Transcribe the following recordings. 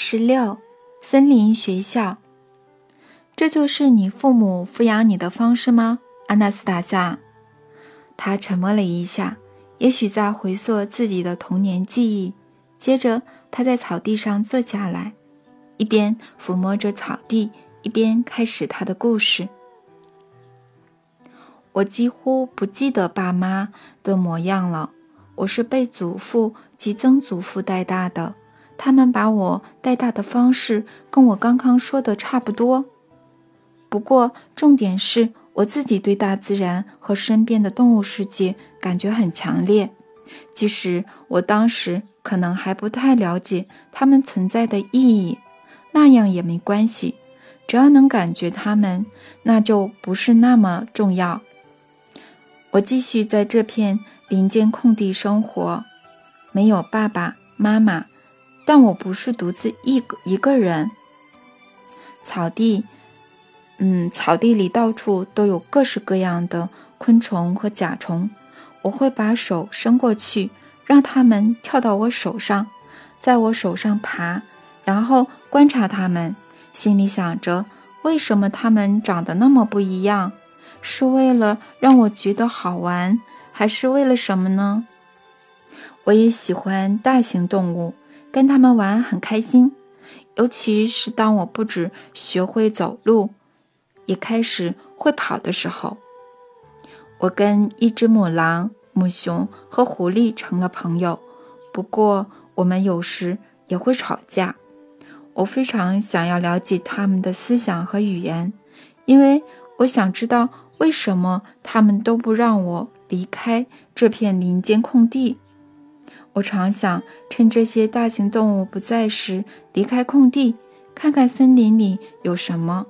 十六，森林学校。这就是你父母抚养你的方式吗，阿纳斯塔夏？他沉默了一下，也许在回溯自己的童年记忆。接着，他在草地上坐下来，一边抚摸着草地，一边开始他的故事。我几乎不记得爸妈的模样了。我是被祖父及曾祖父带大的，他们把我带大的方式跟我刚刚说的差不多。不过，重点是我自己对大自然和身边的动物世界感觉很强烈，即使我当时可能还不太了解它们存在的意义，那样也没关系，只要能感觉它们，那就不是那么重要。我继续在这片林间空地生活，没有爸爸妈妈，但我不是独自一个一个人。草地，嗯，草地里到处都有各式各样的昆虫和甲虫，我会把手伸过去，让它们跳到我手上，在我手上爬，然后观察它们，心里想着为什么它们长得那么不一样。是为了让我觉得好玩，还是为了什么呢？我也喜欢大型动物，跟它们玩很开心。尤其是当我不止学会走路，也开始会跑的时候。我跟一只母狼、母熊和狐狸成了朋友，不过我们有时也会吵架。我非常想要了解它们的思想和语言，因为我想知道。为什么他们都不让我离开这片林间空地？我常想趁这些大型动物不在时离开空地，看看森林里有什么。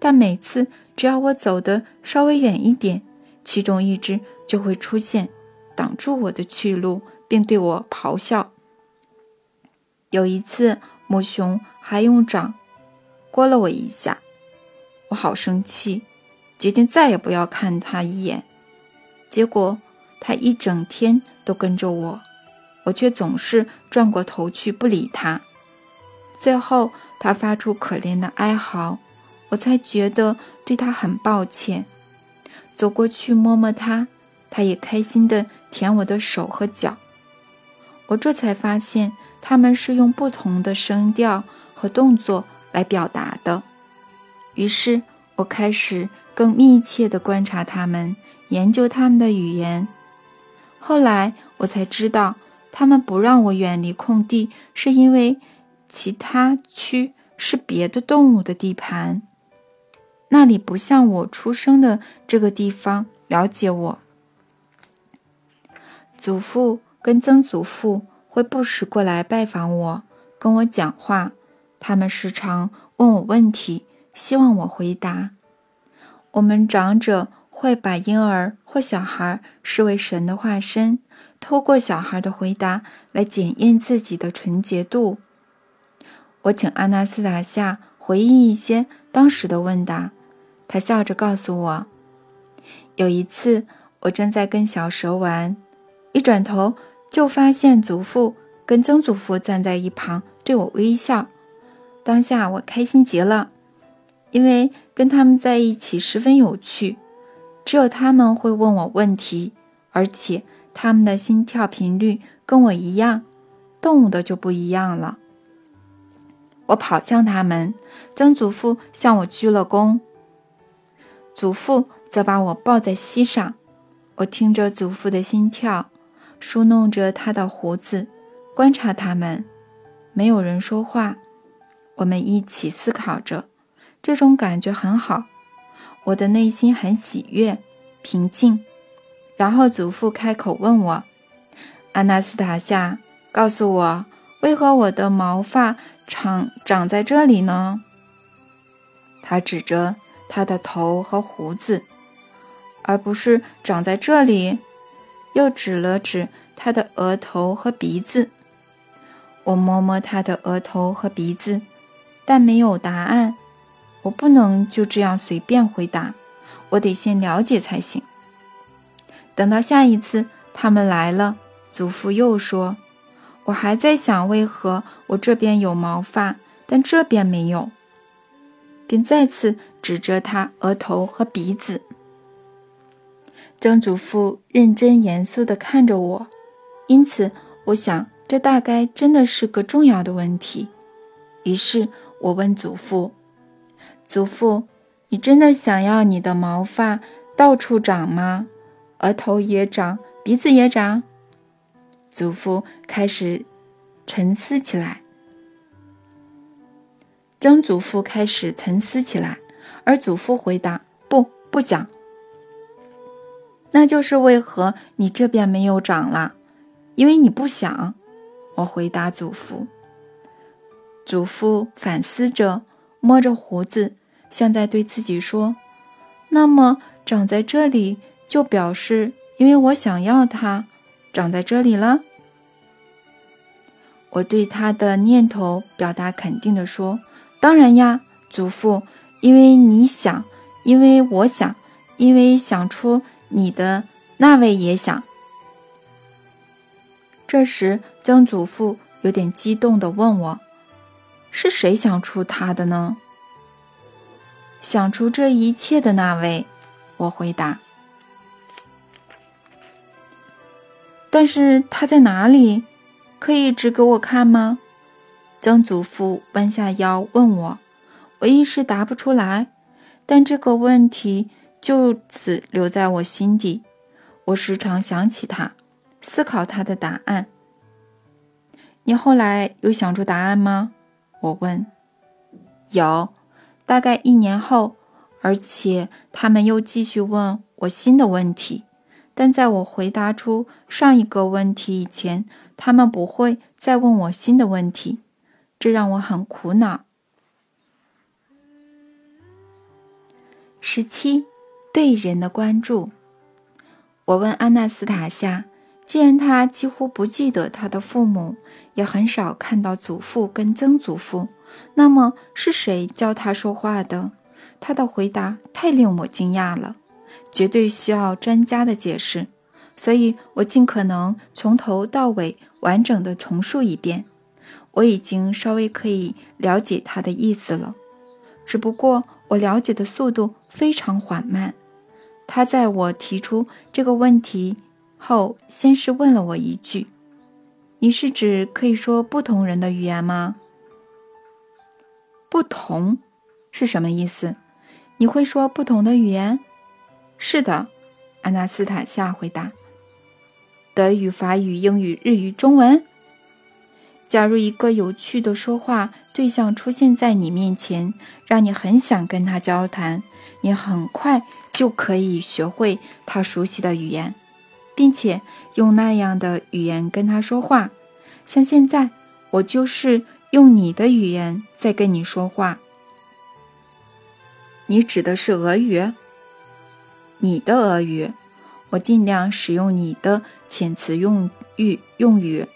但每次只要我走得稍微远一点，其中一只就会出现，挡住我的去路，并对我咆哮。有一次，母熊还用掌掴了我一下，我好生气。决定再也不要看它一眼，结果它一整天都跟着我，我却总是转过头去不理他。最后，他发出可怜的哀嚎，我才觉得对他很抱歉。走过去摸摸他，他也开心地舔我的手和脚。我这才发现，他们是用不同的声调和动作来表达的。于是我开始。更密切地观察它们，研究它们的语言。后来我才知道，他们不让我远离空地，是因为其他区是别的动物的地盘，那里不像我出生的这个地方了解我。祖父跟曾祖父会不时过来拜访我，跟我讲话。他们时常问我问题，希望我回答。我们长者会把婴儿或小孩视为神的化身，透过小孩的回答来检验自己的纯洁度。我请阿纳斯塔夏回忆一些当时的问答，他笑着告诉我：有一次我正在跟小蛇玩，一转头就发现祖父跟曾祖父站在一旁对我微笑，当下我开心极了。因为跟他们在一起十分有趣，只有他们会问我问题，而且他们的心跳频率跟我一样，动物的就不一样了。我跑向他们，曾祖父向我鞠了躬，祖父则把我抱在膝上。我听着祖父的心跳，梳弄着他的胡子，观察他们。没有人说话，我们一起思考着。这种感觉很好，我的内心很喜悦、平静。然后祖父开口问我：“阿纳斯塔夏，告诉我，为何我的毛发长长在这里呢？”他指着他的头和胡子，而不是长在这里，又指了指他的额头和鼻子。我摸摸他的额头和鼻子，但没有答案。我不能就这样随便回答，我得先了解才行。等到下一次他们来了，祖父又说：“我还在想为何我这边有毛发，但这边没有，并再次指着他额头和鼻子。曾祖父认真严肃地看着我，因此我想这大概真的是个重要的问题。于是我问祖父：“祖父，你真的想要你的毛发到处长吗？额头也长，鼻子也长？”祖父开始沉思起来。曾祖父开始沉思起来，而祖父回答：“不，不想。”那就是为何你这边没有长了？因为你不想。我回答祖父。祖父反思着，摸着胡子，像在对自己说：“那么长在这里，就表示因为我想要它，长在这里了。”我对他的念头表达肯定的说：“当然呀，祖父，因为你想，因为我想，因为想出你的那位也想。”这时，曾祖父有点激动的问我。是谁想出他的呢？想出这一切的那位，我回答。但是他在哪里？可以指给我看吗？曾祖父弯下腰问我，我一时答不出来，但这个问题就此留在我心底。我时常想起他，思考他的答案。你后来有想出答案吗？我问：“有，大概一年后，而且他们又继续问我新的问题，但在我回答出上一个问题以前，他们不会再问我新的问题，这让我很苦恼。”十七，对人的关注。我问安娜斯塔夏。既然他几乎不记得他的父母，也很少看到祖父跟曾祖父，那么是谁教他说话的？他的回答太令我惊讶了，绝对需要专家的解释。所以我尽可能从头到尾完整的重述一遍。我已经稍微可以了解他的意思了，只不过我了解的速度非常缓慢。他在我提出这个问题。后先是问了我一句：“你是指可以说不同人的语言吗？”“不同是什么意思？你会说不同的语言？”“是的。”安娜斯塔夏回答。“德语、法语、英语、日语、中文。”假如一个有趣的说话对象出现在你面前，让你很想跟他交谈，你很快就可以学会他熟悉的语言。并且用那样的语言跟他说话，像现在我就是用你的语言在跟你说话。你指的是俄语？你的俄语？我尽量使用你的遣词用语用语。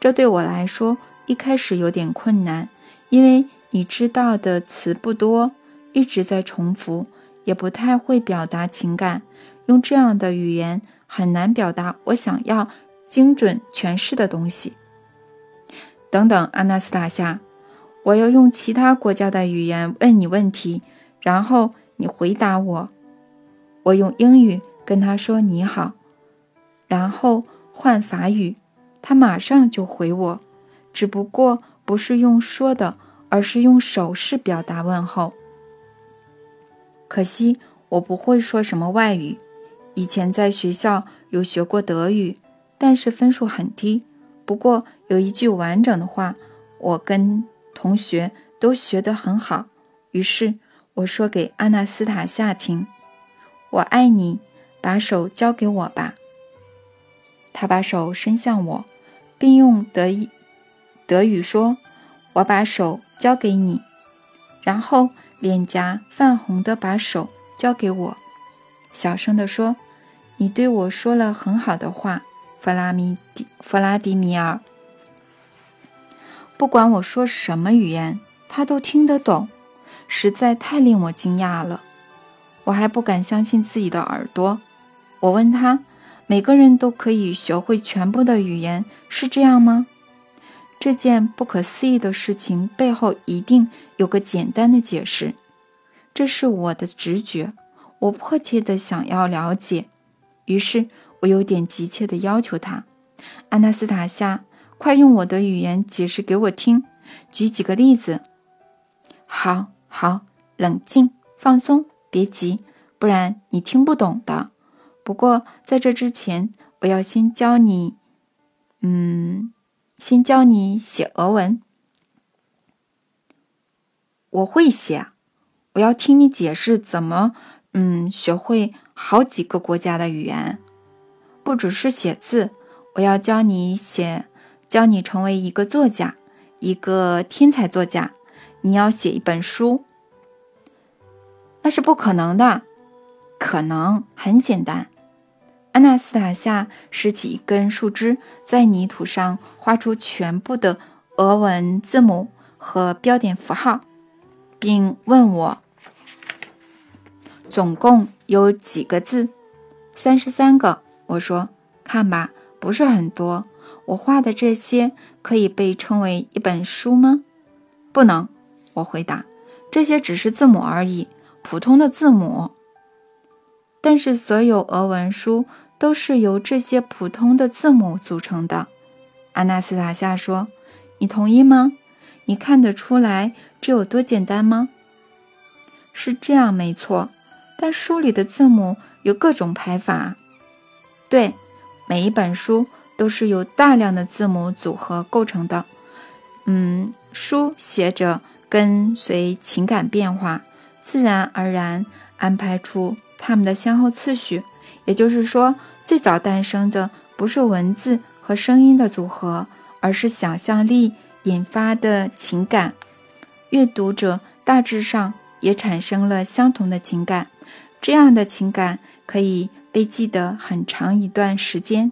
这对我来说一开始有点困难，因为你知道的词不多，一直在重复，也不太会表达情感。用这样的语言。很难表达我想要精准诠释的东西。等等，阿纳斯塔夏，我要用其他国家的语言问你问题，然后你回答我。我用英语跟他说你好，然后换法语，他马上就回我，只不过不是用说的，而是用手势表达问候。可惜我不会说什么外语。以前在学校有学过德语，但是分数很低。不过有一句完整的话，我跟同学都学得很好。于是我说给阿纳斯塔夏听：“我爱你，把手交给我吧。”他把手伸向我，并用德语德语说：“我把手交给你。”然后脸颊泛红的把手交给我，小声地说。你对我说了很好的话，弗拉米迪弗拉迪米尔。不管我说什么语言，他都听得懂，实在太令我惊讶了。我还不敢相信自己的耳朵。我问他：“每个人都可以学会全部的语言，是这样吗？”这件不可思议的事情背后一定有个简单的解释。这是我的直觉，我迫切的想要了解。于是我有点急切的要求他：“安娜斯塔夏，快用我的语言解释给我听，举几个例子。”好，好，冷静，放松，别急，不然你听不懂的。不过在这之前，我要先教你，嗯，先教你写俄文。我会写，我要听你解释怎么，嗯，学会好几个国家的语言，不只是写字。我要教你写，教你成为一个作家，一个天才作家。你要写一本书，那是不可能的。可能很简单。安娜斯塔夏拾起一根树枝，在泥土上画出全部的俄文字母和标点符号，并问我：“总共有几个字？”“三十三个。”我说：“看吧，不是很多。我画的这些可以被称为一本书吗？”“不能。”我回答：“这些只是字母而已，普通的字母。但是所有俄文书都是由这些普通的字母组成的。”阿纳斯塔夏说：“你同意吗？你看得出来这有多简单吗？”“是这样，没错。但书里的字母有各种排法。对，每一本书都是由大量的字母组合构成的。嗯，书写着。”跟随情感变化，自然而然安排出它们的先后次序。也就是说，最早诞生的不是文字和声音的组合，而是想象力引发的情感。阅读者大致上也产生了相同的情感，这样的情感可以被记得很长一段时间。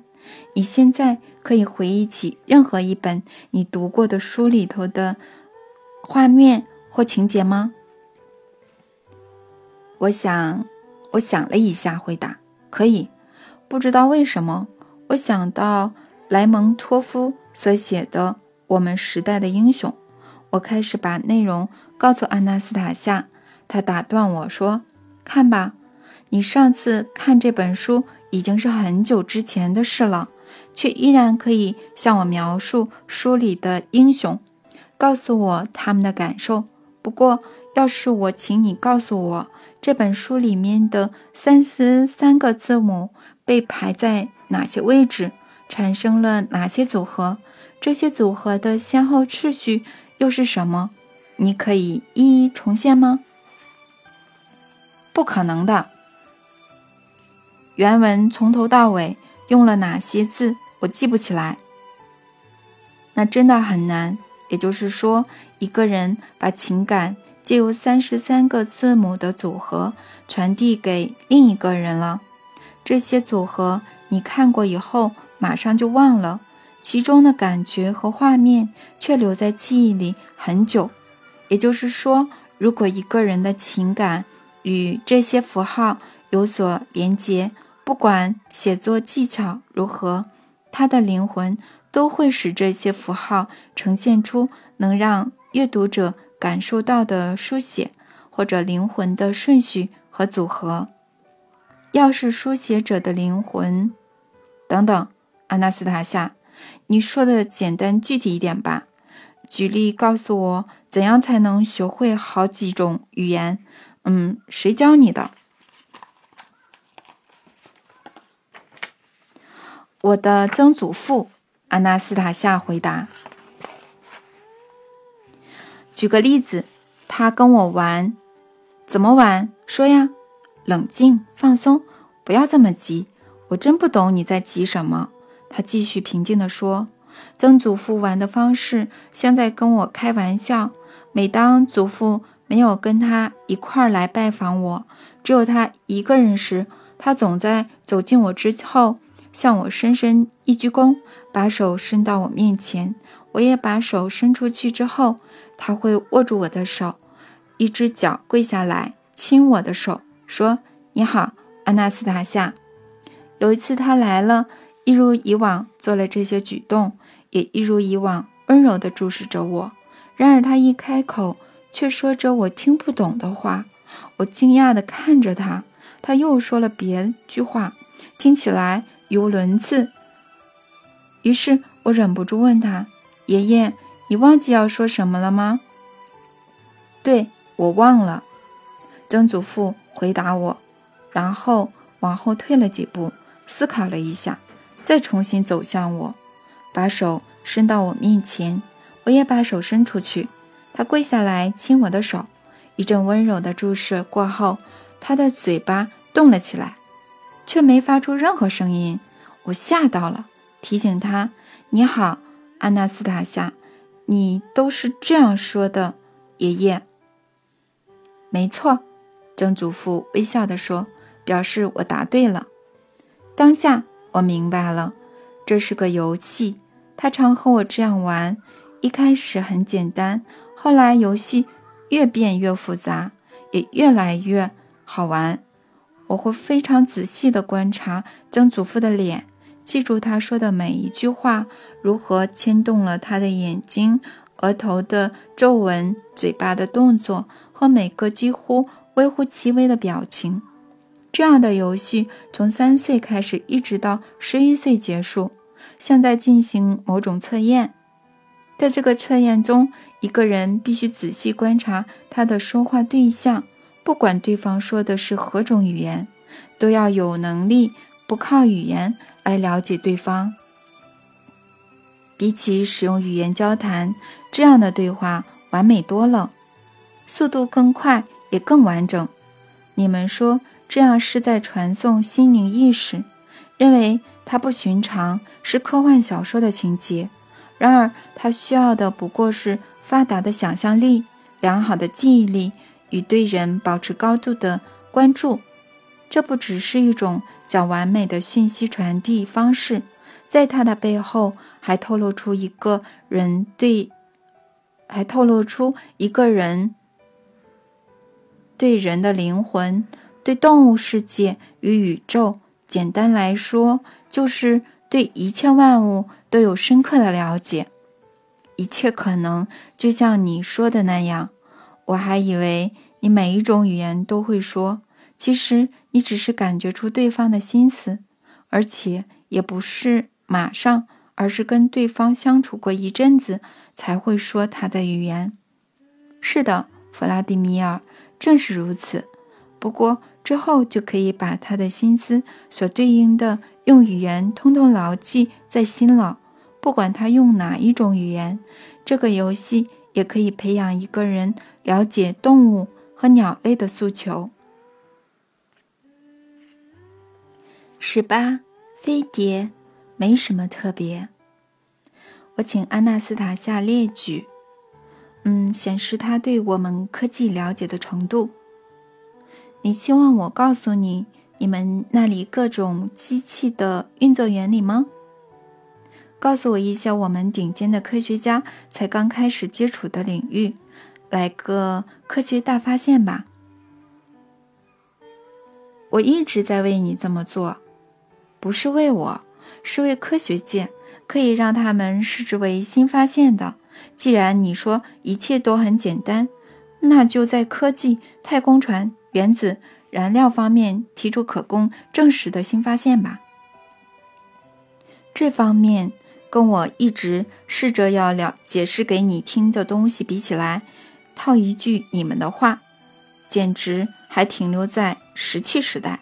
你现在可以回忆起任何一本你读过的书里头的。画面或情节吗？我想，我想了一下，回答可以。不知道为什么，我想到莱蒙托夫所写的《我们时代的英雄》。我开始把内容告诉安娜斯塔夏，她打断我说：“看吧，你上次看这本书已经是很久之前的事了，却依然可以向我描述书里的英雄。”告诉我他们的感受。不过，要是我请你告诉我这本书里面的三十三个字母被排在哪些位置，产生了哪些组合，这些组合的先后次序又是什么？你可以一一重现吗？不可能的。原文从头到尾用了哪些字，我记不起来。那真的很难。也就是说，一个人把情感借由三十三个字母的组合传递给另一个人了。这些组合你看过以后马上就忘了，其中的感觉和画面却留在记忆里很久。也就是说，如果一个人的情感与这些符号有所连结，不管写作技巧如何，他的灵魂。都会使这些符号呈现出能让阅读者感受到的书写或者灵魂的顺序和组合。要是书写者的灵魂等等，阿纳斯塔夏，你说的简单具体一点吧。举例告诉我，怎样才能学会好几种语言？嗯，谁教你的？我的曾祖父。阿纳斯塔夏回答：“举个例子，他跟我玩，怎么玩？说呀，冷静，放松，不要这么急。我真不懂你在急什么。”他继续平静地说：“曾祖父玩的方式像在跟我开玩笑。每当祖父没有跟他一块儿来拜访我，只有他一个人时，他总在走近我之后。”向我深深一鞠躬，把手伸到我面前。我也把手伸出去之后，他会握住我的手，一只脚跪下来亲我的手，说：“你好，安娜斯塔夏。”有一次他来了，一如以往做了这些举动，也一如以往温柔地注视着我。然而他一开口，却说着我听不懂的话。我惊讶地看着他，他又说了别句话，听起来语无伦次。于是我忍不住问他：“爷爷，你忘记要说什么了吗？”“对，我忘了。”曾祖父回答我，然后往后退了几步，思考了一下，再重新走向我，把手伸到我面前。我也把手伸出去，他跪下来亲我的手。一阵温柔的注视过后，他的嘴巴动了起来，却没发出任何声音。我吓到了，提醒他：“你好，安娜斯塔夏，你都是这样说的，爷爷。”没错，曾祖父微笑地说，表示我答对了。当下我明白了，这是个游戏。他常和我这样玩。一开始很简单，后来游戏越变越复杂，也越来越好玩。我会非常仔细地观察曾祖父的脸，记住他说的每一句话，如何牵动了他的眼睛、额头的皱纹、嘴巴的动作和每个几乎微乎其微的表情。这样的游戏从三岁开始，一直到十一岁结束，像在进行某种测验。在这个测验中，一个人必须仔细观察他的说话对象，不管对方说的是何种语言，都要有能力不靠语言来了解对方。比起使用语言交谈，这样的对话完美多了，速度更快，也更完整。你们说这样是在传送心灵意识，认为它不寻常，是科幻小说的情节。然而，它需要的不过是发达的想象力、良好的记忆力与对人保持高度的关注。这不只是一种较完美的讯息传递方式，在它的背后还透露出一个人对，还透露出一个人对人的灵魂、对动物世界与宇宙。简单来说，就是对一切万物。都有深刻的了解，一切可能就像你说的那样。我还以为你每一种语言都会说，其实你只是感觉出对方的心思，而且也不是马上，而是跟对方相处过一阵子才会说他的语言。是的，弗拉迪米尔，正是如此。不过之后就可以把他的心思所对应的用语言通通牢记在心了。不管他用哪一种语言，这个游戏也可以培养一个人了解动物和鸟类的诉求。十八，飞碟没什么特别。我请安娜斯塔夏列举，嗯，显示他对我们科技了解的程度。你希望我告诉你你们那里各种机器的运作原理吗？告诉我一些我们顶尖的科学家才刚开始接触的领域，来个科学大发现吧！我一直在为你这么做，不是为我，是为科学界，可以让他们视之为新发现的。既然你说一切都很简单，那就在科技、太空船、原子、燃料方面提出可供证实的新发现吧。这方面。跟我一直试着要了解释给你听的东西比起来，套一句你们的话，简直还停留在石器时代。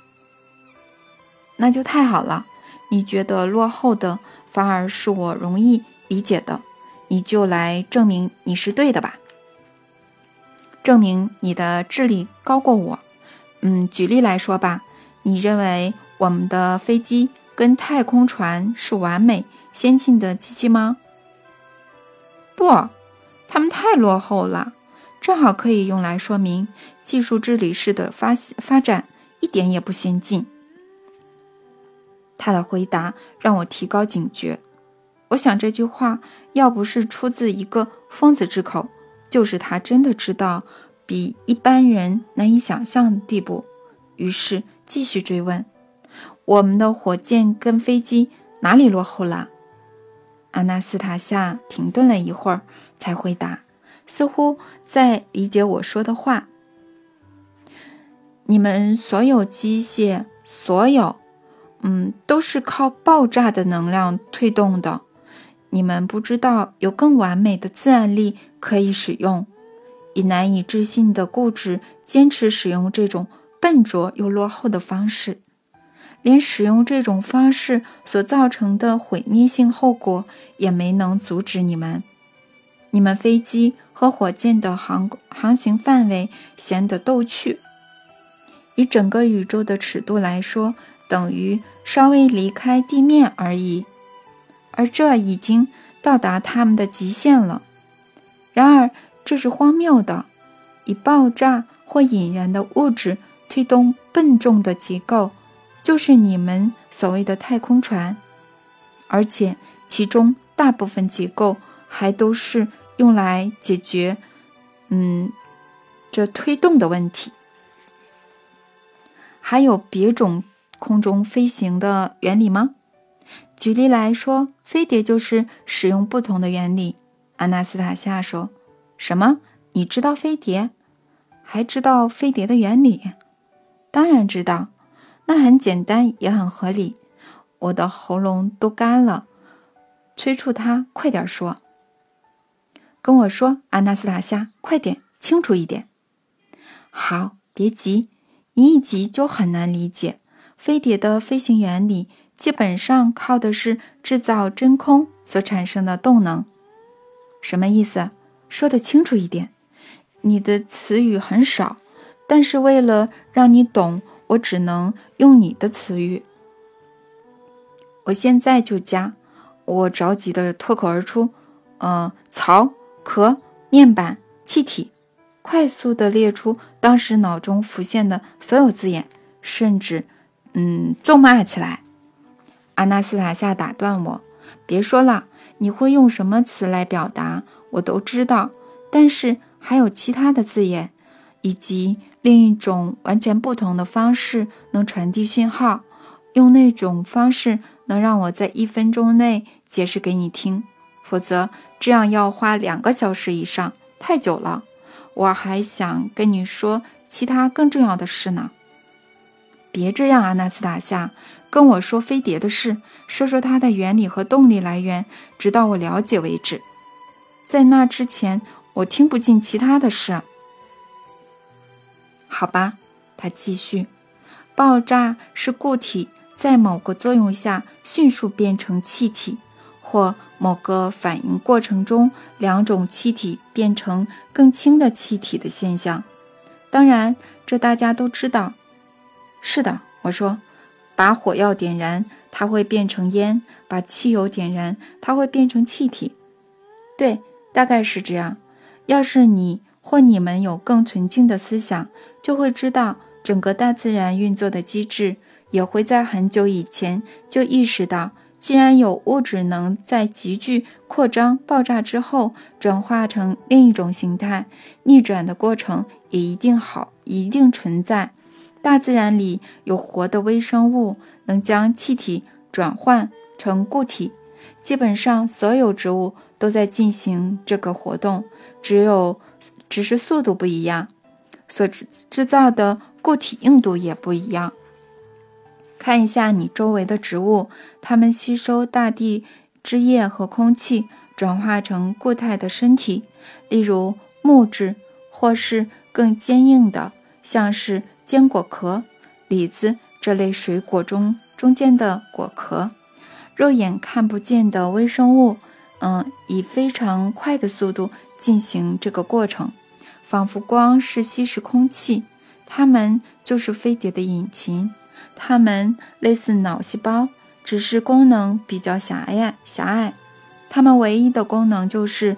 那就太好了，你觉得落后的反而是我容易理解的，你就来证明你是对的吧？证明你的智力高过我。嗯，举例来说吧，你认为我们的飞机跟太空船是完美？先进的机器吗？不，他们太落后了，正好可以用来说明技术治理式的发发展一点也不先进。他的回答让我提高警觉。我想这句话要不是出自一个疯子之口，就是他真的知道比一般人难以想象的地步。于是继续追问：我们的火箭跟飞机哪里落后了？阿纳斯塔夏停顿了一会儿，才回答，似乎在理解我说的话。你们所有机械，所有，嗯，都是靠爆炸的能量推动的。你们不知道有更完美的自然力可以使用，以难以置信的固执坚持使用这种笨拙又落后的方式。连使用这种方式所造成的毁灭性后果也没能阻止你们。你们飞机和火箭的航航行范围显得逗趣，以整个宇宙的尺度来说，等于稍微离开地面而已。而这已经到达他们的极限了。然而，这是荒谬的：以爆炸或引燃的物质推动笨重的结构。就是你们所谓的太空船，而且其中大部分结构还都是用来解决，嗯，这推动的问题。还有别种空中飞行的原理吗？举例来说，飞碟就是使用不同的原理。阿纳斯塔夏说：“什么？你知道飞碟？还知道飞碟的原理？当然知道。”那很简单，也很合理。我的喉咙都干了，催促他快点说。跟我说，阿纳斯塔夏，快点，清楚一点。好，别急，你一急就很难理解。飞碟的飞行原理基本上靠的是制造真空所产生的动能。什么意思？说的清楚一点。你的词语很少，但是为了让你懂。我只能用你的词语。我现在就加。我着急的脱口而出：“呃，槽、壳、面板、气体。”快速的列出当时脑中浮现的所有字眼，甚至，嗯，咒骂起来。阿纳斯塔夏打断我：“别说了，你会用什么词来表达？我都知道。但是还有其他的字眼，以及……”另一种完全不同的方式能传递讯号，用那种方式能让我在一分钟内解释给你听，否则这样要花两个小时以上，太久了。我还想跟你说其他更重要的事呢。别这样啊，纳斯塔夏，跟我说飞碟的事，说说它的原理和动力来源，直到我了解为止。在那之前，我听不进其他的事。好吧，他继续。爆炸是固体在某个作用下迅速变成气体，或某个反应过程中两种气体变成更轻的气体的现象。当然，这大家都知道。是的，我说，把火药点燃，它会变成烟；把汽油点燃，它会变成气体。对，大概是这样。要是你。或你们有更纯净的思想，就会知道整个大自然运作的机制，也会在很久以前就意识到，既然有物质能在急剧扩张、爆炸之后转化成另一种形态，逆转的过程也一定好，一定存在。大自然里有活的微生物，能将气体转换成固体。基本上所有植物都在进行这个活动，只有。只是速度不一样，所制制造的固体硬度也不一样。看一下你周围的植物，它们吸收大地汁液和空气，转化成固态的身体，例如木质，或是更坚硬的，像是坚果壳、李子这类水果中中间的果壳。肉眼看不见的微生物，嗯，以非常快的速度进行这个过程。仿佛光是吸食空气，它们就是飞碟的引擎。它们类似脑细胞，只是功能比较狭隘。狭隘，它们唯一的功能就是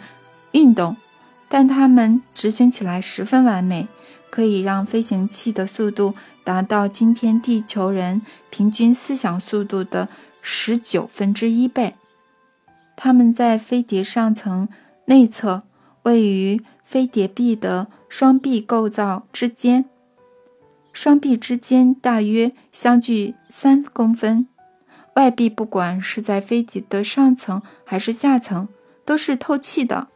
运动，但它们执行起来十分完美，可以让飞行器的速度达到今天地球人平均思想速度的十九分之一倍。它们在飞碟上层内侧，位于。飞碟臂的双臂构造之间，双臂之间大约相距三公分，外壁不管是在飞碟的上层还是下层，都是透气的，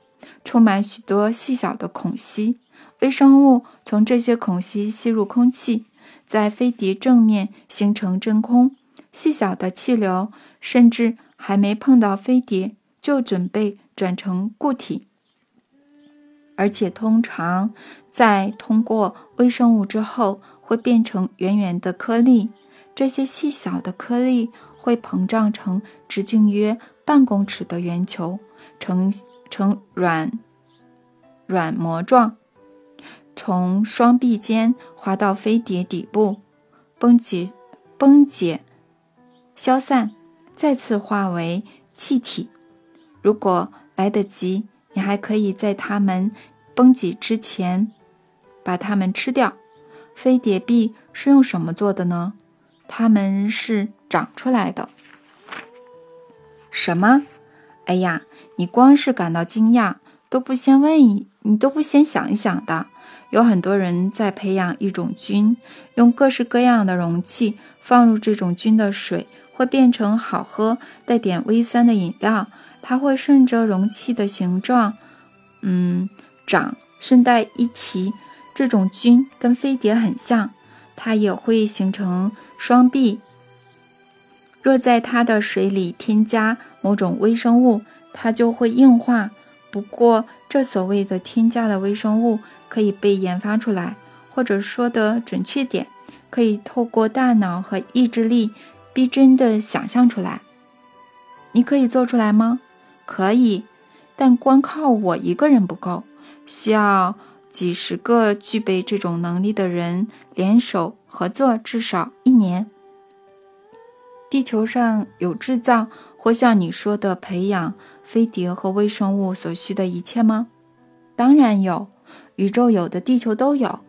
充满许多细小的孔隙。微生物从这些孔隙吸入空气，在飞碟正面形成真空。细小的气流甚至还没碰到飞碟，就准备转成固体，而且通常在通过微生物之后，会变成圆圆的颗粒。这些细小的颗粒会膨胀成直径约半公尺的圆球，呈呈软软膜状，从双臂间滑到飞碟底部，崩解崩解消散，再次化为气体。如果来得及，你还可以在它们崩解之前把它们吃掉。飞碟币是用什么做的呢？它们是长出来的。什么？哎呀，你光是感到惊讶，都不先问一，你都不先想一想的。有很多人在培养一种菌，用各式各样的容器放入这种菌的水，会变成好喝、带点微酸的饮料。它会顺着容器的形状，嗯，长。顺带一提，这种菌跟飞碟很像。它也会形成双臂。若在它的水里添加某种微生物，它就会硬化。不过，这所谓的添加的微生物可以被研发出来，或者说的准确点，可以透过大脑和意志力逼真的想象出来。你可以做出来吗？可以，但光靠我一个人不够，需要。几十个具备这种能力的人联手合作，至少一年。地球上有制造或像你说的培养飞碟和微生物所需的一切吗？当然有，宇宙有的，地球都有。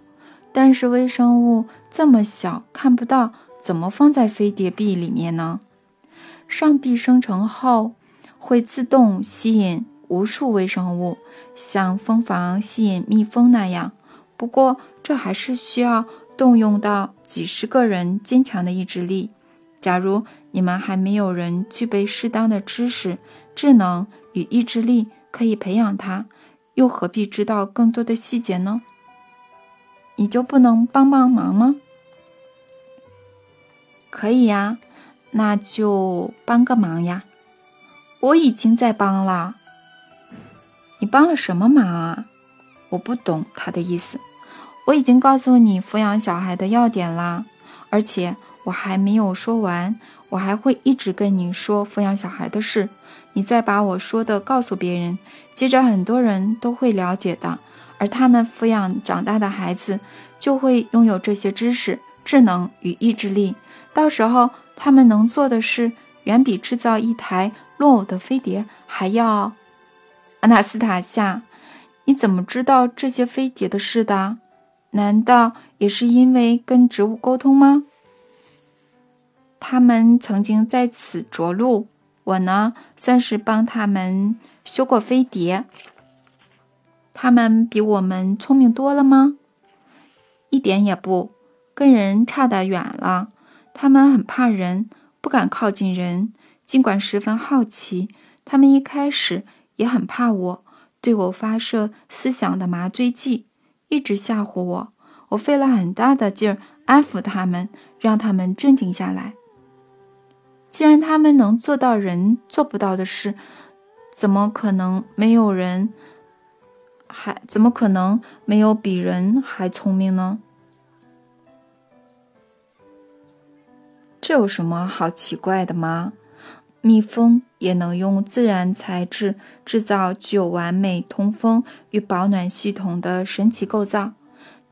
但是微生物这么小，看不到，怎么放在飞碟壁里面呢？上壁生成后，会自动吸引。无数微生物像蜂房吸引蜜蜂那样，不过这还是需要动用到几十个人坚强的意志力。假如你们还没有人具备适当的知识、智能与意志力，可以培养它，又何必知道更多的细节呢？你就不能帮帮忙吗？可以呀，那就帮个忙呀。我已经在帮了。你帮了什么忙啊？我不懂他的意思。我已经告诉你抚养小孩的要点啦，而且我还没有说完，我还会一直跟你说抚养小孩的事。你再把我说的告诉别人，接着很多人都会了解的，而他们抚养长大的孩子就会拥有这些知识、智能与意志力。到时候他们能做的事，远比制造一台落伍的飞碟还要。阿纳斯塔夏，你怎么知道这些飞碟的事的？难道也是因为跟植物沟通吗？他们曾经在此着陆，我呢，算是帮他们修过飞碟。他们比我们聪明多了吗？一点也不，跟人差得远了。他们很怕人，不敢靠近人，尽管十分好奇。他们一开始。也很怕我，对我发射思想的麻醉剂，一直吓唬我。我费了很大的劲儿安抚他们，让他们镇定下来。既然他们能做到人做不到的事，怎么可能没有人还怎么可能没有比人还聪明呢？这有什么好奇怪的吗？蜜蜂也能用自然材质制造具有完美通风与保暖系统的神奇构造，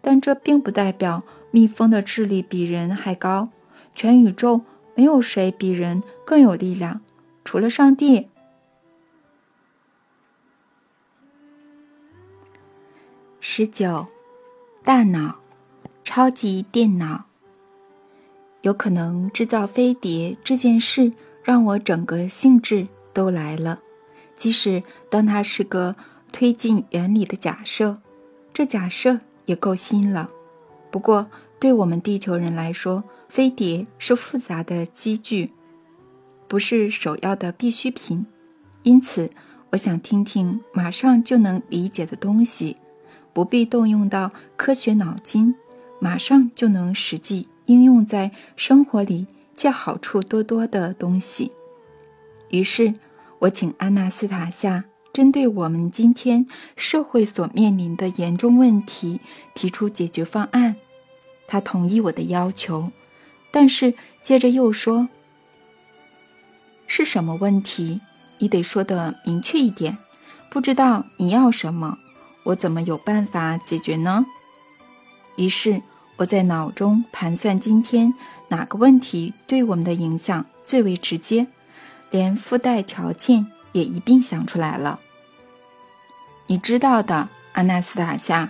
但这并不代表蜜蜂的智力比人还高。全宇宙没有谁比人更有力量，除了上帝。十九，大脑，超级电脑，有可能制造飞碟这件事。让我整个兴致都来了，即使当它是个推进原理的假设，这假设也够新了。不过，对我们地球人来说，飞碟是复杂的机具，不是首要的必需品，因此我想听听马上就能理解的东西，不必动用到科学脑筋，马上就能实际应用在生活里且好处多多的东西。于是，我请安娜斯塔夏针对我们今天社会所面临的严重问题提出解决方案。他同意我的要求，但是接着又说：“是什么问题？你得说的明确一点。不知道你要什么，我怎么有办法解决呢？”于是我在脑中盘算今天哪个问题对我们的影响最为直接。连附带条件也一并想出来了。你知道的，阿纳斯塔夏，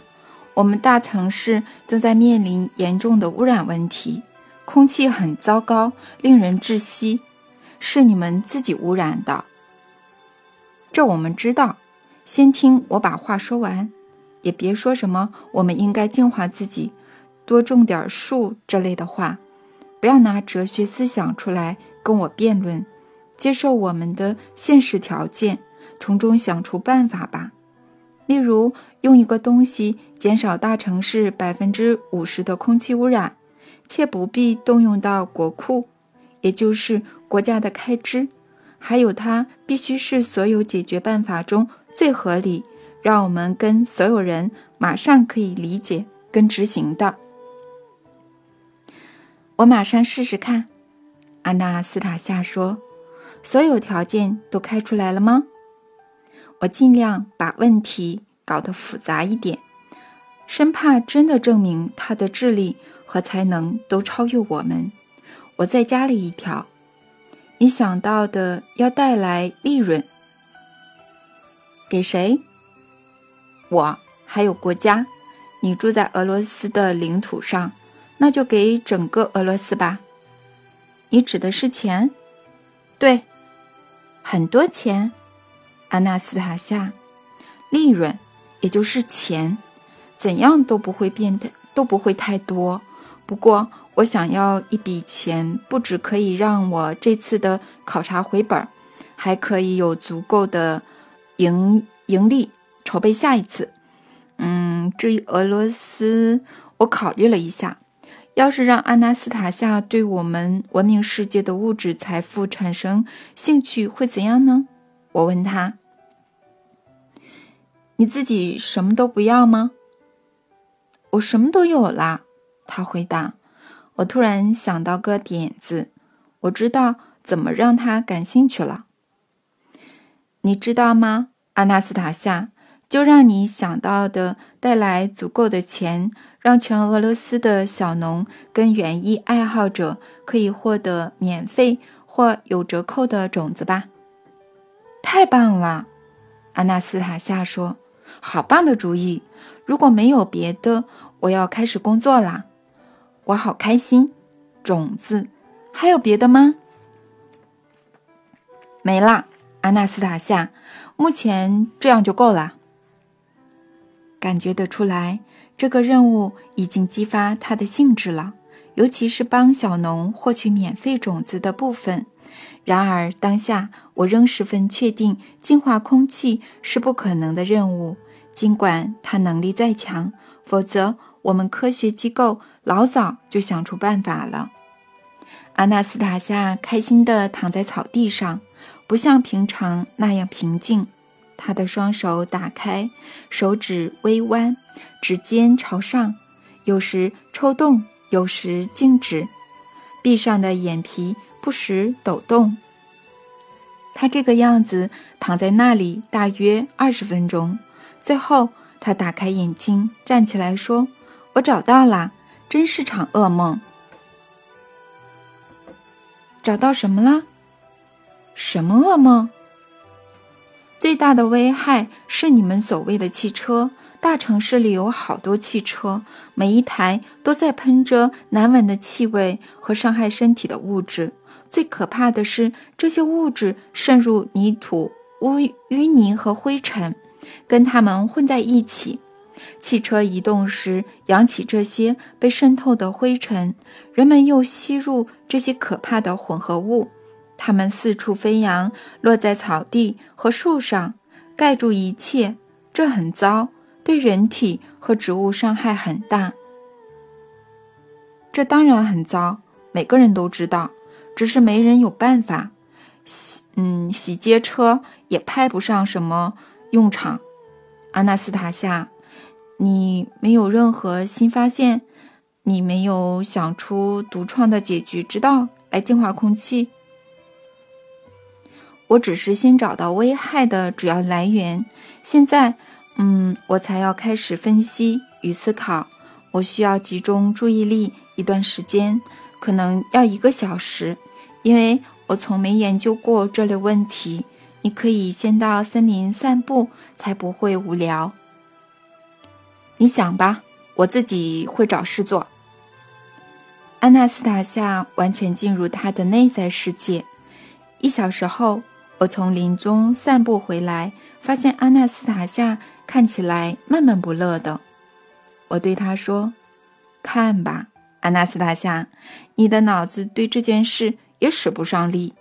我们大城市正在面临严重的污染问题，空气很糟糕，令人窒息，是你们自己污染的。这我们知道。先听我把话说完，也别说什么我们应该净化自己，多种点树这类的话，不要拿哲学思想出来跟我辩论。接受我们的现实条件，从中想出办法吧。例如，用一个东西减少大城市百分之五十的空气污染，且不必动用到国库，也就是国家的开支。还有，它必须是所有解决办法中最合理，让我们跟所有人马上可以理解跟执行的。我马上试试看。”阿纳斯塔夏说。所有条件都开出来了吗？我尽量把问题搞得复杂一点，生怕真的证明他的智力和才能都超越我们。我再加了一条：你想到的要带来利润，给谁？我还有国家。你住在俄罗斯的领土上，那就给整个俄罗斯吧。你指的是钱？对。很多钱，阿纳斯塔夏，利润，也就是钱，怎样都不会变得都不会太多。不过，我想要一笔钱，不只可以让我这次的考察回本，还可以有足够的盈盈利筹备下一次。嗯，至于俄罗斯，我考虑了一下。要是让阿纳斯塔夏对我们文明世界的物质财富产生兴趣，会怎样呢？我问他：“你自己什么都不要吗？”“我什么都有啦。”他回答。我突然想到个点子，我知道怎么让他感兴趣了。你知道吗，阿纳斯塔夏？就让你想到的带来足够的钱。让全俄罗斯的小农跟园艺爱好者可以获得免费或有折扣的种子吧！太棒了，阿纳斯塔夏说：“好棒的主意！如果没有别的，我要开始工作啦！我好开心。种子，还有别的吗？没啦，阿纳斯塔夏，目前这样就够了。感觉得出来。”这个任务已经激发他的兴致了，尤其是帮小农获取免费种子的部分。然而，当下我仍十分确定净化空气是不可能的任务，尽管他能力再强。否则，我们科学机构老早就想出办法了。阿纳斯塔夏开心地躺在草地上，不像平常那样平静。他的双手打开，手指微弯，指尖朝上，有时抽动，有时静止，闭上的眼皮不时抖动。他这个样子躺在那里大约二十分钟，最后他打开眼睛，站起来说：“我找到了，真是场噩梦。找到什么了？什么噩梦？”最大的危害是你们所谓的汽车。大城市里有好多汽车，每一台都在喷着难闻的气味和伤害身体的物质。最可怕的是，这些物质渗入泥土、污淤泥和灰尘，跟它们混在一起。汽车移动时扬起这些被渗透的灰尘，人们又吸入这些可怕的混合物。它们四处飞扬，落在草地和树上，盖住一切。这很糟，对人体和植物伤害很大。这当然很糟，每个人都知道，只是没人有办法。洗，嗯，洗街车也派不上什么用场。阿纳斯塔夏，你没有任何新发现？你没有想出独创的解决之道来净化空气？我只是先找到危害的主要来源，现在，嗯，我才要开始分析与思考。我需要集中注意力一段时间，可能要一个小时，因为我从没研究过这类问题。你可以先到森林散步，才不会无聊。你想吧，我自己会找事做。安娜斯塔夏完全进入他的内在世界。一小时后。我从林中散步回来，发现阿纳斯塔夏看起来闷闷不乐的。我对他说：“看吧，阿纳斯塔夏，你的脑子对这件事也使不上力。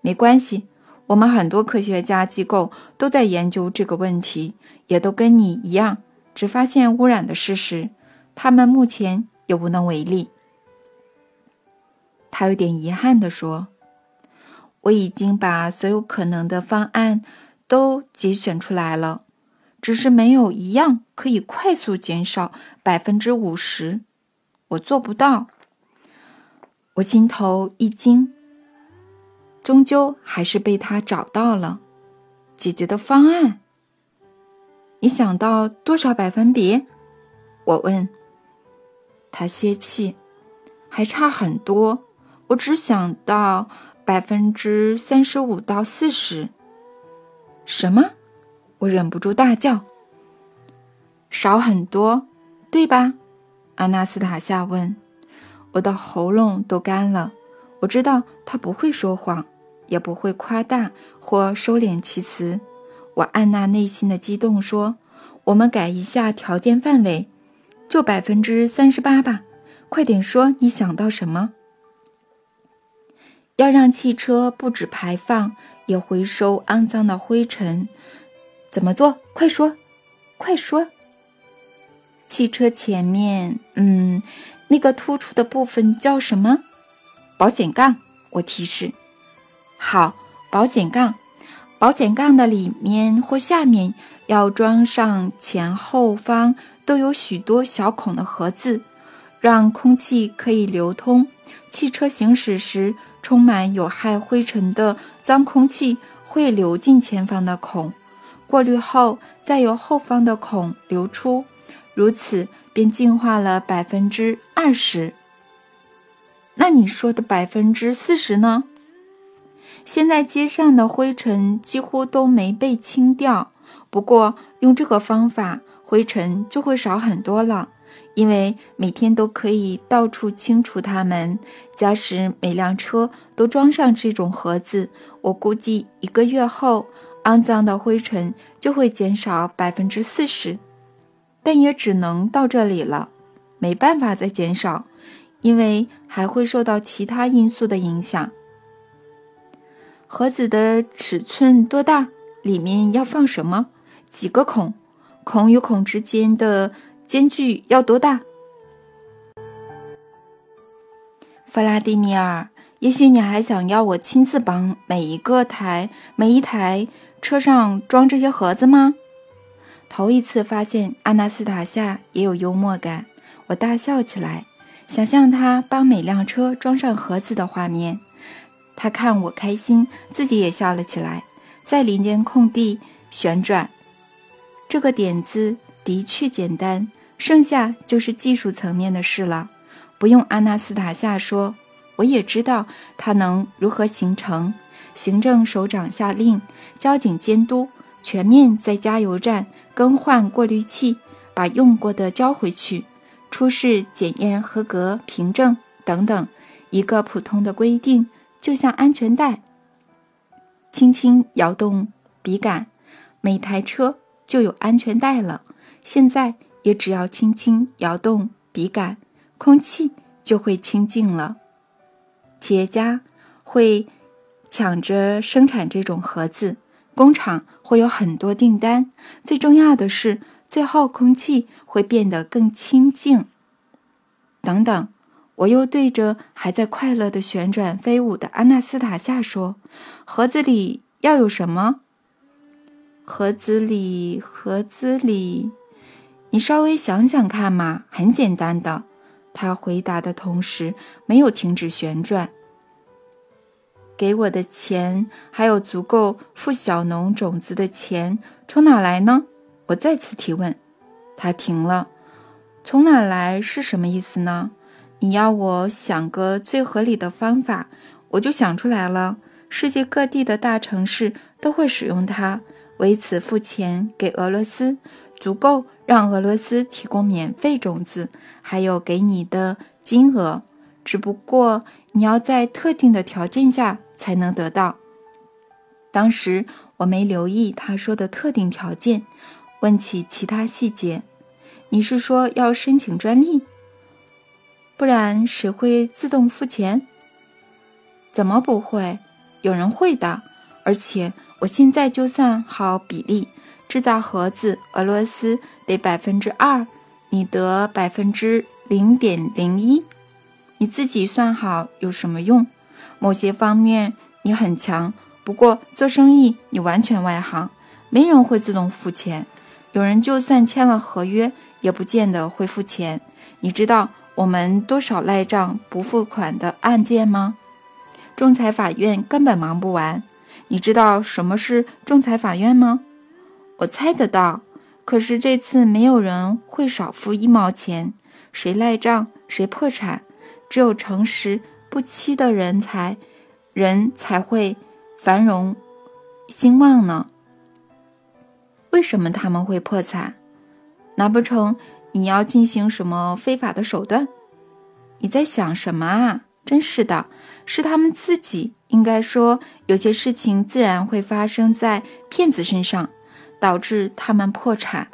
没关系，我们很多科学家机构都在研究这个问题，也都跟你一样，只发现污染的事实。他们目前也无能为力。”他有点遗憾地说。我已经把所有可能的方案都节选出来了，只是没有一样可以快速减少百分之五十。我做不到。我心头一惊，终究还是被他找到了解决的方案。你想到多少百分比？我问。他歇气，还差很多。我只想到。百分之三十五到四十，什么？我忍不住大叫。少很多，对吧？阿纳斯塔夏问。我的喉咙都干了。我知道他不会说谎，也不会夸大或收敛其词。我按捺内心的激动说：“我们改一下条件范围，就百分之三十八吧。快点说，你想到什么？”要让汽车不止排放，也回收肮脏的灰尘，怎么做？快说，快说！汽车前面，嗯，那个突出的部分叫什么？保险杠。我提示。好，保险杠。保险杠的里面或下面要装上前后方都有许多小孔的盒子，让空气可以流通。汽车行驶时。充满有害灰尘的脏空气会流进前方的孔，过滤后再由后方的孔流出，如此便净化了百分之二十。那你说的百分之四十呢？现在街上的灰尘几乎都没被清掉，不过用这个方法，灰尘就会少很多了。因为每天都可以到处清除它们，假使每辆车都装上这种盒子，我估计一个月后，肮脏的灰尘就会减少百分之四十。但也只能到这里了，没办法再减少，因为还会受到其他因素的影响。盒子的尺寸多大？里面要放什么？几个孔？孔与孔之间的？间距要多大，弗拉迪米尔？也许你还想要我亲自帮每一个台、每一台车上装这些盒子吗？头一次发现阿纳斯塔夏也有幽默感，我大笑起来，想象他帮每辆车装上盒子的画面。他看我开心，自己也笑了起来，在林间空地旋转。这个点子的确简单。剩下就是技术层面的事了，不用阿纳斯塔夏说，我也知道它能如何形成。行政首长下令，交警监督，全面在加油站更换过滤器，把用过的交回去，出示检验合格凭证等等。一个普通的规定，就像安全带，轻轻摇动笔杆，每台车就有安全带了。现在。也只要轻轻摇动笔杆，空气就会清净了。企业家会抢着生产这种盒子，工厂会有很多订单。最重要的是，最后空气会变得更清净。等等，我又对着还在快乐的旋转飞舞的阿纳斯塔夏说：“盒子里要有什么？盒子里，盒子里，你稍微想想看嘛，很简单的。”他回答的同时，没有停止旋转。给我的钱，还有足够付小农种子的钱，从哪来呢？我再次提问。他停了。从哪来是什么意思呢？你要我想个最合理的方法，我就想出来了。世界各地的大城市都会使用它，为此付钱给俄罗斯，足够让俄罗斯提供免费种子，还有给你的金额。只不过你要在特定的条件下。才能得到。当时我没留意他说的特定条件，问起其他细节。你是说要申请专利？不然谁会自动付钱？怎么不会？有人会的。而且我现在就算好比例，制造盒子，俄罗斯得百分之二，你得百分之零点零一，你自己算好有什么用？某些方面你很强，不过做生意你完全外行，没人会自动付钱。有人就算签了合约，也不见得会付钱。你知道我们多少赖账不付款的案件吗？仲裁法院根本忙不完。你知道什么是仲裁法院吗？我猜得到，可是这次没有人会少付一毛钱。谁赖账谁破产，只有诚实。不欺的人才，人才会繁荣兴旺呢。为什么他们会破产？难不成你要进行什么非法的手段？你在想什么啊？真是的，是他们自己。应该说，有些事情自然会发生在骗子身上，导致他们破产。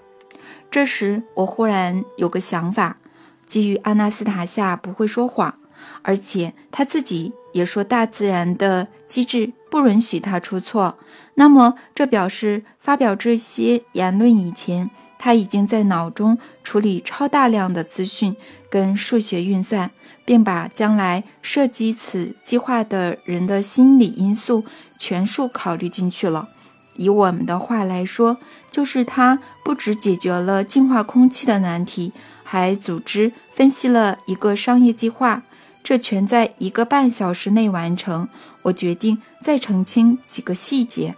这时，我忽然有个想法：基于阿纳斯塔夏不会说谎。而且他自己也说，大自然的机制不允许他出错。那么，这表示发表这些言论以前，他已经在脑中处理超大量的资讯跟数学运算，并把将来涉及此计划的人的心理因素全数考虑进去了。以我们的话来说，就是他不只解决了净化空气的难题，还组织分析了一个商业计划。这全在一个半小时内完成。我决定再澄清几个细节。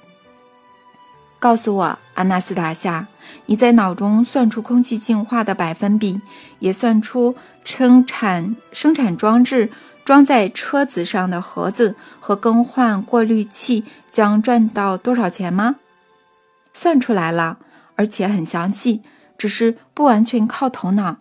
告诉我，阿纳斯塔夏，你在脑中算出空气净化的百分比，也算出生产生产装置装在车子上的盒子和更换过滤器将赚到多少钱吗？算出来了，而且很详细，只是不完全靠头脑。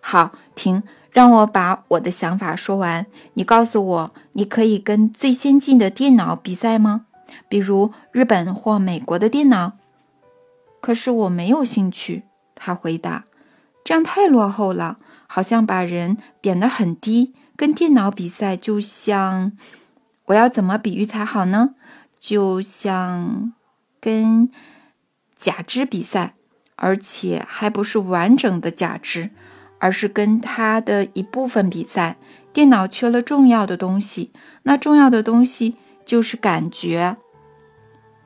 好，停。让我把我的想法说完。你告诉我，你可以跟最先进的电脑比赛吗？比如日本或美国的电脑？可是我没有兴趣。他回答：“这样太落后了，好像把人贬得很低。跟电脑比赛，就像……我要怎么比喻才好呢？就像跟假肢比赛，而且还不是完整的假肢。”而是跟他的一部分比赛。电脑缺了重要的东西，那重要的东西就是感觉。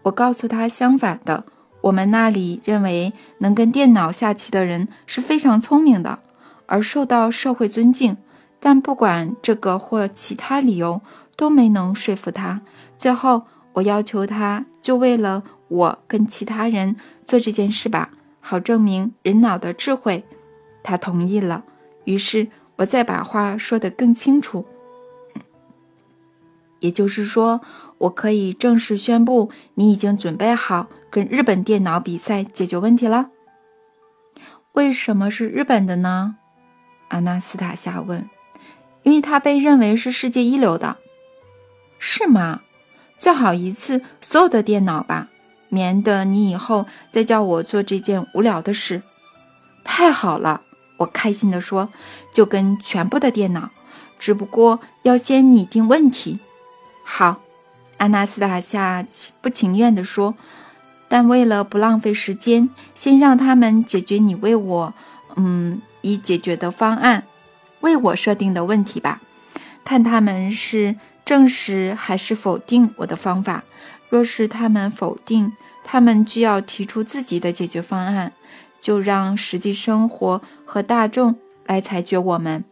我告诉他相反的，我们那里认为能跟电脑下棋的人是非常聪明的，而受到社会尊敬。但不管这个或其他理由，都没能说服他。最后，我要求他就为了我跟其他人做这件事吧，好证明人脑的智慧。他同意了，于是我再把话说得更清楚。也就是说，我可以正式宣布，你已经准备好跟日本电脑比赛解决问题了。为什么是日本的呢？阿纳斯塔夏问。因为它被认为是世界一流的，是吗？最好一次所有的电脑吧，免得你以后再叫我做这件无聊的事。太好了。我开心地说：“就跟全部的电脑，只不过要先拟定问题。”好，安娜斯塔夏不情愿地说。但为了不浪费时间，先让他们解决你为我，嗯，已解决的方案，为我设定的问题吧。看他们是证实还是否定我的方法。若是他们否定，他们就要提出自己的解决方案，就让实际生活和大众来裁决我们。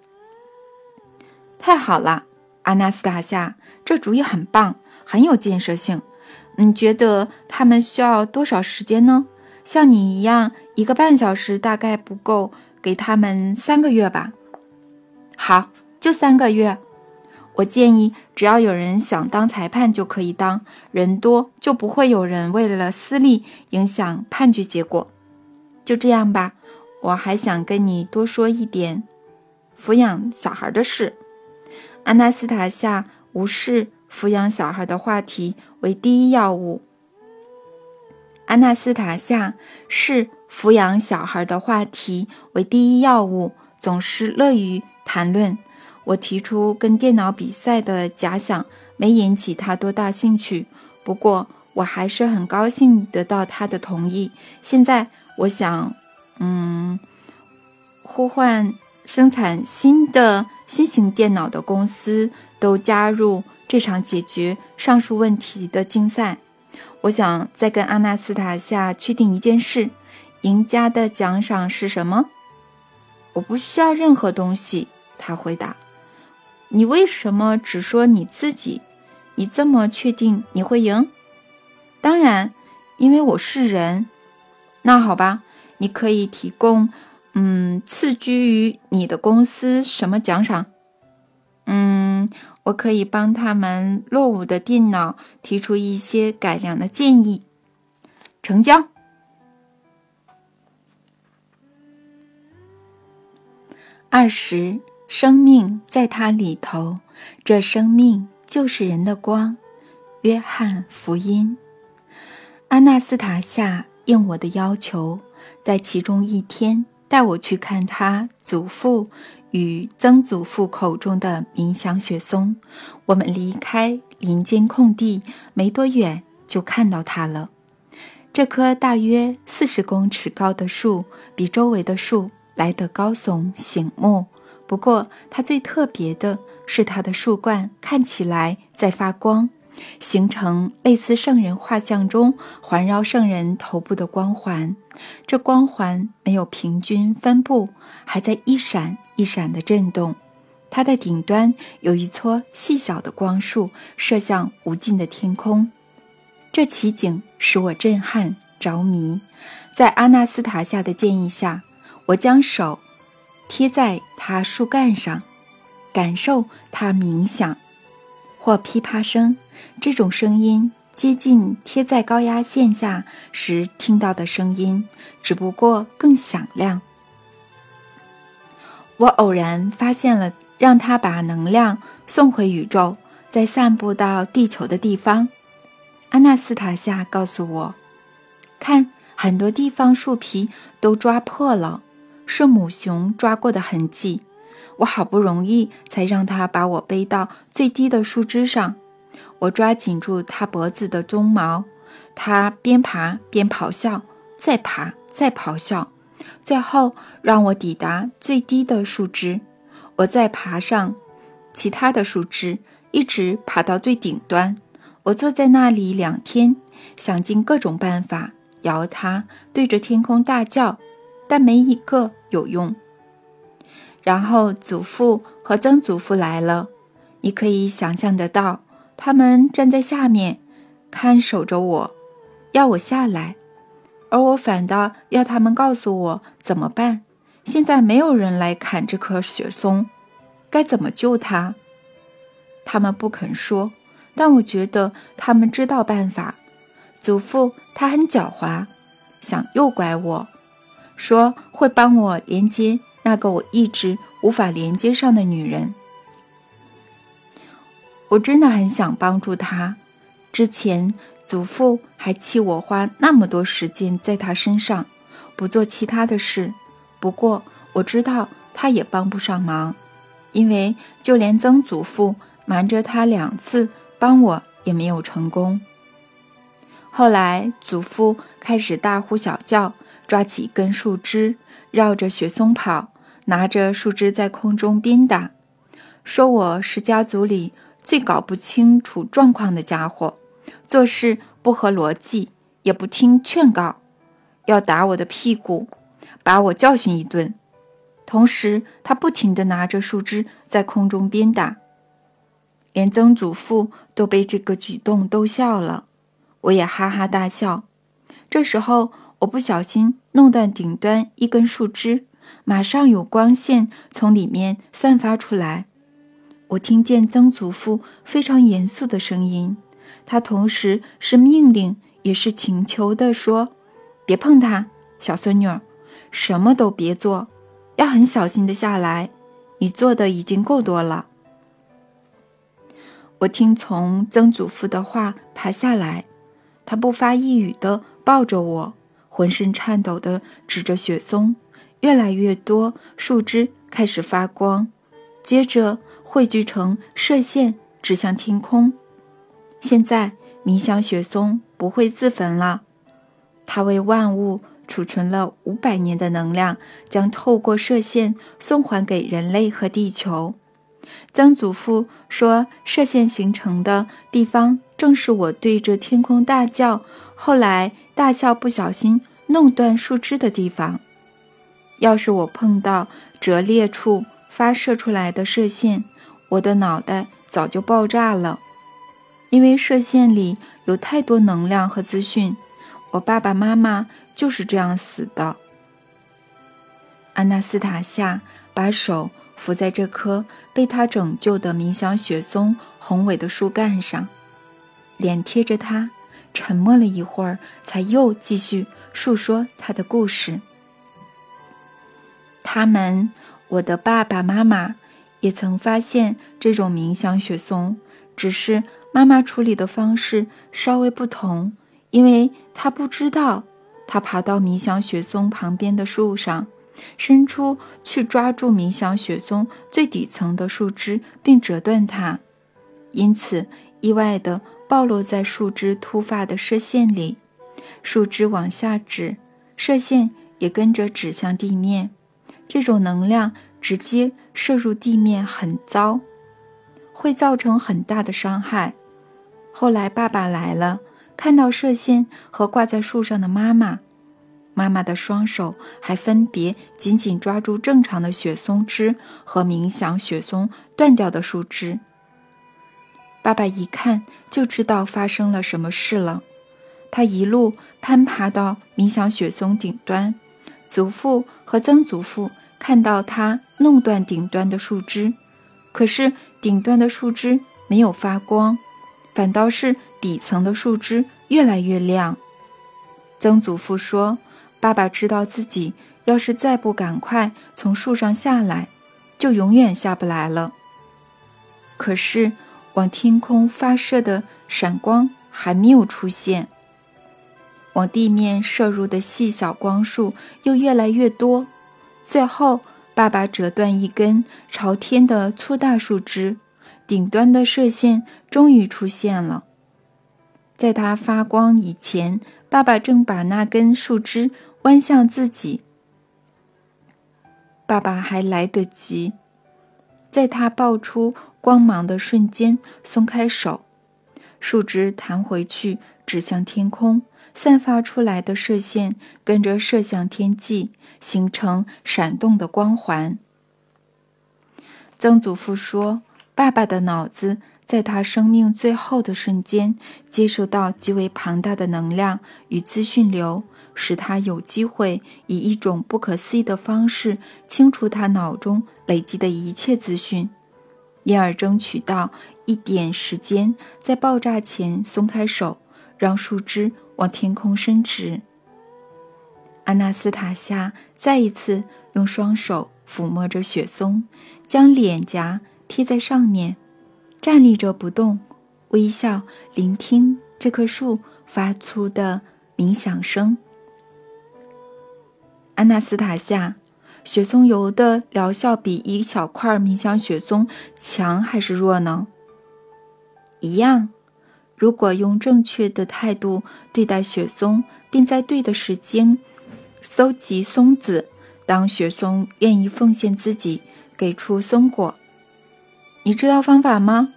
太好了，阿纳斯塔夏，这主意很棒，很有建设性。你觉得他们需要多少时间呢？像你一样，一个半小时大概不够，给他们三个月吧。好，就三个月。我建议，只要有人想当裁判就可以当，人多就不会有人为了私利影响判决结果。就这样吧。我还想跟你多说一点抚养小孩的事。安娜斯塔夏无视抚养小孩的话题为第一要务。安娜斯塔夏视抚养小孩的话题为第一要务，总是乐于谈论。我提出跟电脑比赛的假想，没引起他多大兴趣。不过，我还是很高兴得到他的同意。现在，我想，嗯，呼唤生产新的新型电脑的公司都加入这场解决上述问题的竞赛。我想再跟阿纳斯塔夏确定一件事：赢家的奖赏是什么？我不需要任何东西。他回答。你为什么只说你自己？你这么确定你会赢？当然，因为我是人。那好吧，你可以提供，嗯，次居于你的公司什么奖赏？嗯，我可以帮他们落伍的电脑提出一些改良的建议。成交。二十。生命在它里头，这生命就是人的光。约翰福音。阿纳斯塔夏应我的要求，在其中一天带我去看他祖父与曾祖父口中的冥想雪松。我们离开林间空地没多远，就看到它了。这棵大约四十公尺高的树，比周围的树来得高耸醒目。不过，它最特别的是它的树冠看起来在发光，形成类似圣人画像中环绕圣人头部的光环。这光环没有平均分布，还在一闪一闪的震动。它的顶端有一撮细小的光束，射向无尽的天空。这奇景使我震撼着迷。在阿纳斯塔夏的建议下，我将手。贴在它树干上，感受它冥想，或噼啪声。这种声音接近贴在高压线下时听到的声音，只不过更响亮。我偶然发现了让它把能量送回宇宙，再散布到地球的地方。阿纳斯塔夏告诉我：“看，很多地方树皮都抓破了。”是母熊抓过的痕迹，我好不容易才让它把我背到最低的树枝上。我抓紧住它脖子的鬃毛，它边爬边咆哮，再爬再咆哮，最后让我抵达最低的树枝。我再爬上其他的树枝，一直爬到最顶端。我坐在那里两天，想尽各种办法摇它，对着天空大叫。但没一个有用。然后祖父和曾祖父来了，你可以想象得到，他们站在下面，看守着我，要我下来，而我反倒要他们告诉我怎么办。现在没有人来砍这棵雪松，该怎么救它？他们不肯说，但我觉得他们知道办法。祖父他很狡猾，想诱拐我。说会帮我连接那个我一直无法连接上的女人。我真的很想帮助她。之前祖父还气我花那么多时间在她身上，不做其他的事。不过我知道他也帮不上忙，因为就连曾祖父瞒着他两次帮我也没有成功。后来，祖父开始大呼小叫，抓起一根树枝，绕着雪松跑，拿着树枝在空中鞭打，说我是家族里最搞不清楚状况的家伙，做事不合逻辑，也不听劝告，要打我的屁股，把我教训一顿。同时，他不停地拿着树枝在空中鞭打，连曾祖父都被这个举动逗笑了，我也哈哈大笑。这时候，我不小心弄断顶端一根树枝，马上有光线从里面散发出来。我听见曾祖父非常严肃的声音，他同时是命令也是请求的说：“别碰它，小孙女儿，什么都别做。”要很小心的下来，你做的已经够多了。我听从曾祖父的话爬下来，他不发一语的抱着我，浑身颤抖的指着雪松，越来越多树枝开始发光，接着汇聚成射线，指向天空。现在冥想雪松不会自焚了，它为万物。储存了五百年的能量，将透过射线送还给人类和地球。曾祖父说，射线形成的地方正是我对着天空大叫，后来大笑不小心弄断树枝的地方。要是我碰到折裂处发射出来的射线，我的脑袋早就爆炸了，因为射线里有太多能量和资讯。我爸爸妈妈。就是这样死的。安娜斯塔夏把手扶在这棵被他拯救的冥想雪松宏伟的树干上，脸贴着他，沉默了一会儿，才又继续述说他的故事。他们，我的爸爸妈妈，也曾发现这种冥想雪松，只是妈妈处理的方式稍微不同，因为她不知道。他爬到冥想雪松旁边的树上，伸出去抓住冥想雪松最底层的树枝，并折断它，因此意外的暴露在树枝突发的射线里。树枝往下指，射线也跟着指向地面。这种能量直接射入地面很糟，会造成很大的伤害。后来爸爸来了。看到射线和挂在树上的妈妈，妈妈的双手还分别紧紧抓住正常的雪松枝和冥想雪松断掉的树枝。爸爸一看就知道发生了什么事了，他一路攀爬到冥想雪松顶端。祖父和曾祖父看到他弄断顶端的树枝，可是顶端的树枝没有发光，反倒是。底层的树枝越来越亮。曾祖父说：“爸爸知道自己要是再不赶快从树上下来，就永远下不来了。”可是，往天空发射的闪光还没有出现，往地面射入的细小光束又越来越多。最后，爸爸折断一根朝天的粗大树枝，顶端的射线终于出现了。在它发光以前，爸爸正把那根树枝弯向自己。爸爸还来得及，在他爆出光芒的瞬间松开手，树枝弹回去，指向天空，散发出来的射线跟着射向天际，形成闪动的光环。曾祖父说：“爸爸的脑子。”在他生命最后的瞬间，接受到极为庞大的能量与资讯流，使他有机会以一种不可思议的方式清除他脑中累积的一切资讯，因而争取到一点时间，在爆炸前松开手，让树枝往天空伸直。安娜斯塔夏再一次用双手抚摸着雪松，将脸颊贴在上面。站立着不动，微笑聆听这棵树发出的冥想声。安娜斯塔夏，雪松油的疗效比一小块迷香雪松强还是弱呢？一样，如果用正确的态度对待雪松，并在对的时间搜集松子，当雪松愿意奉献自己，给出松果，你知道方法吗？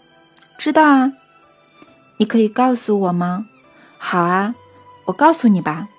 知道啊。你可以告诉我吗？好啊，我告诉你吧。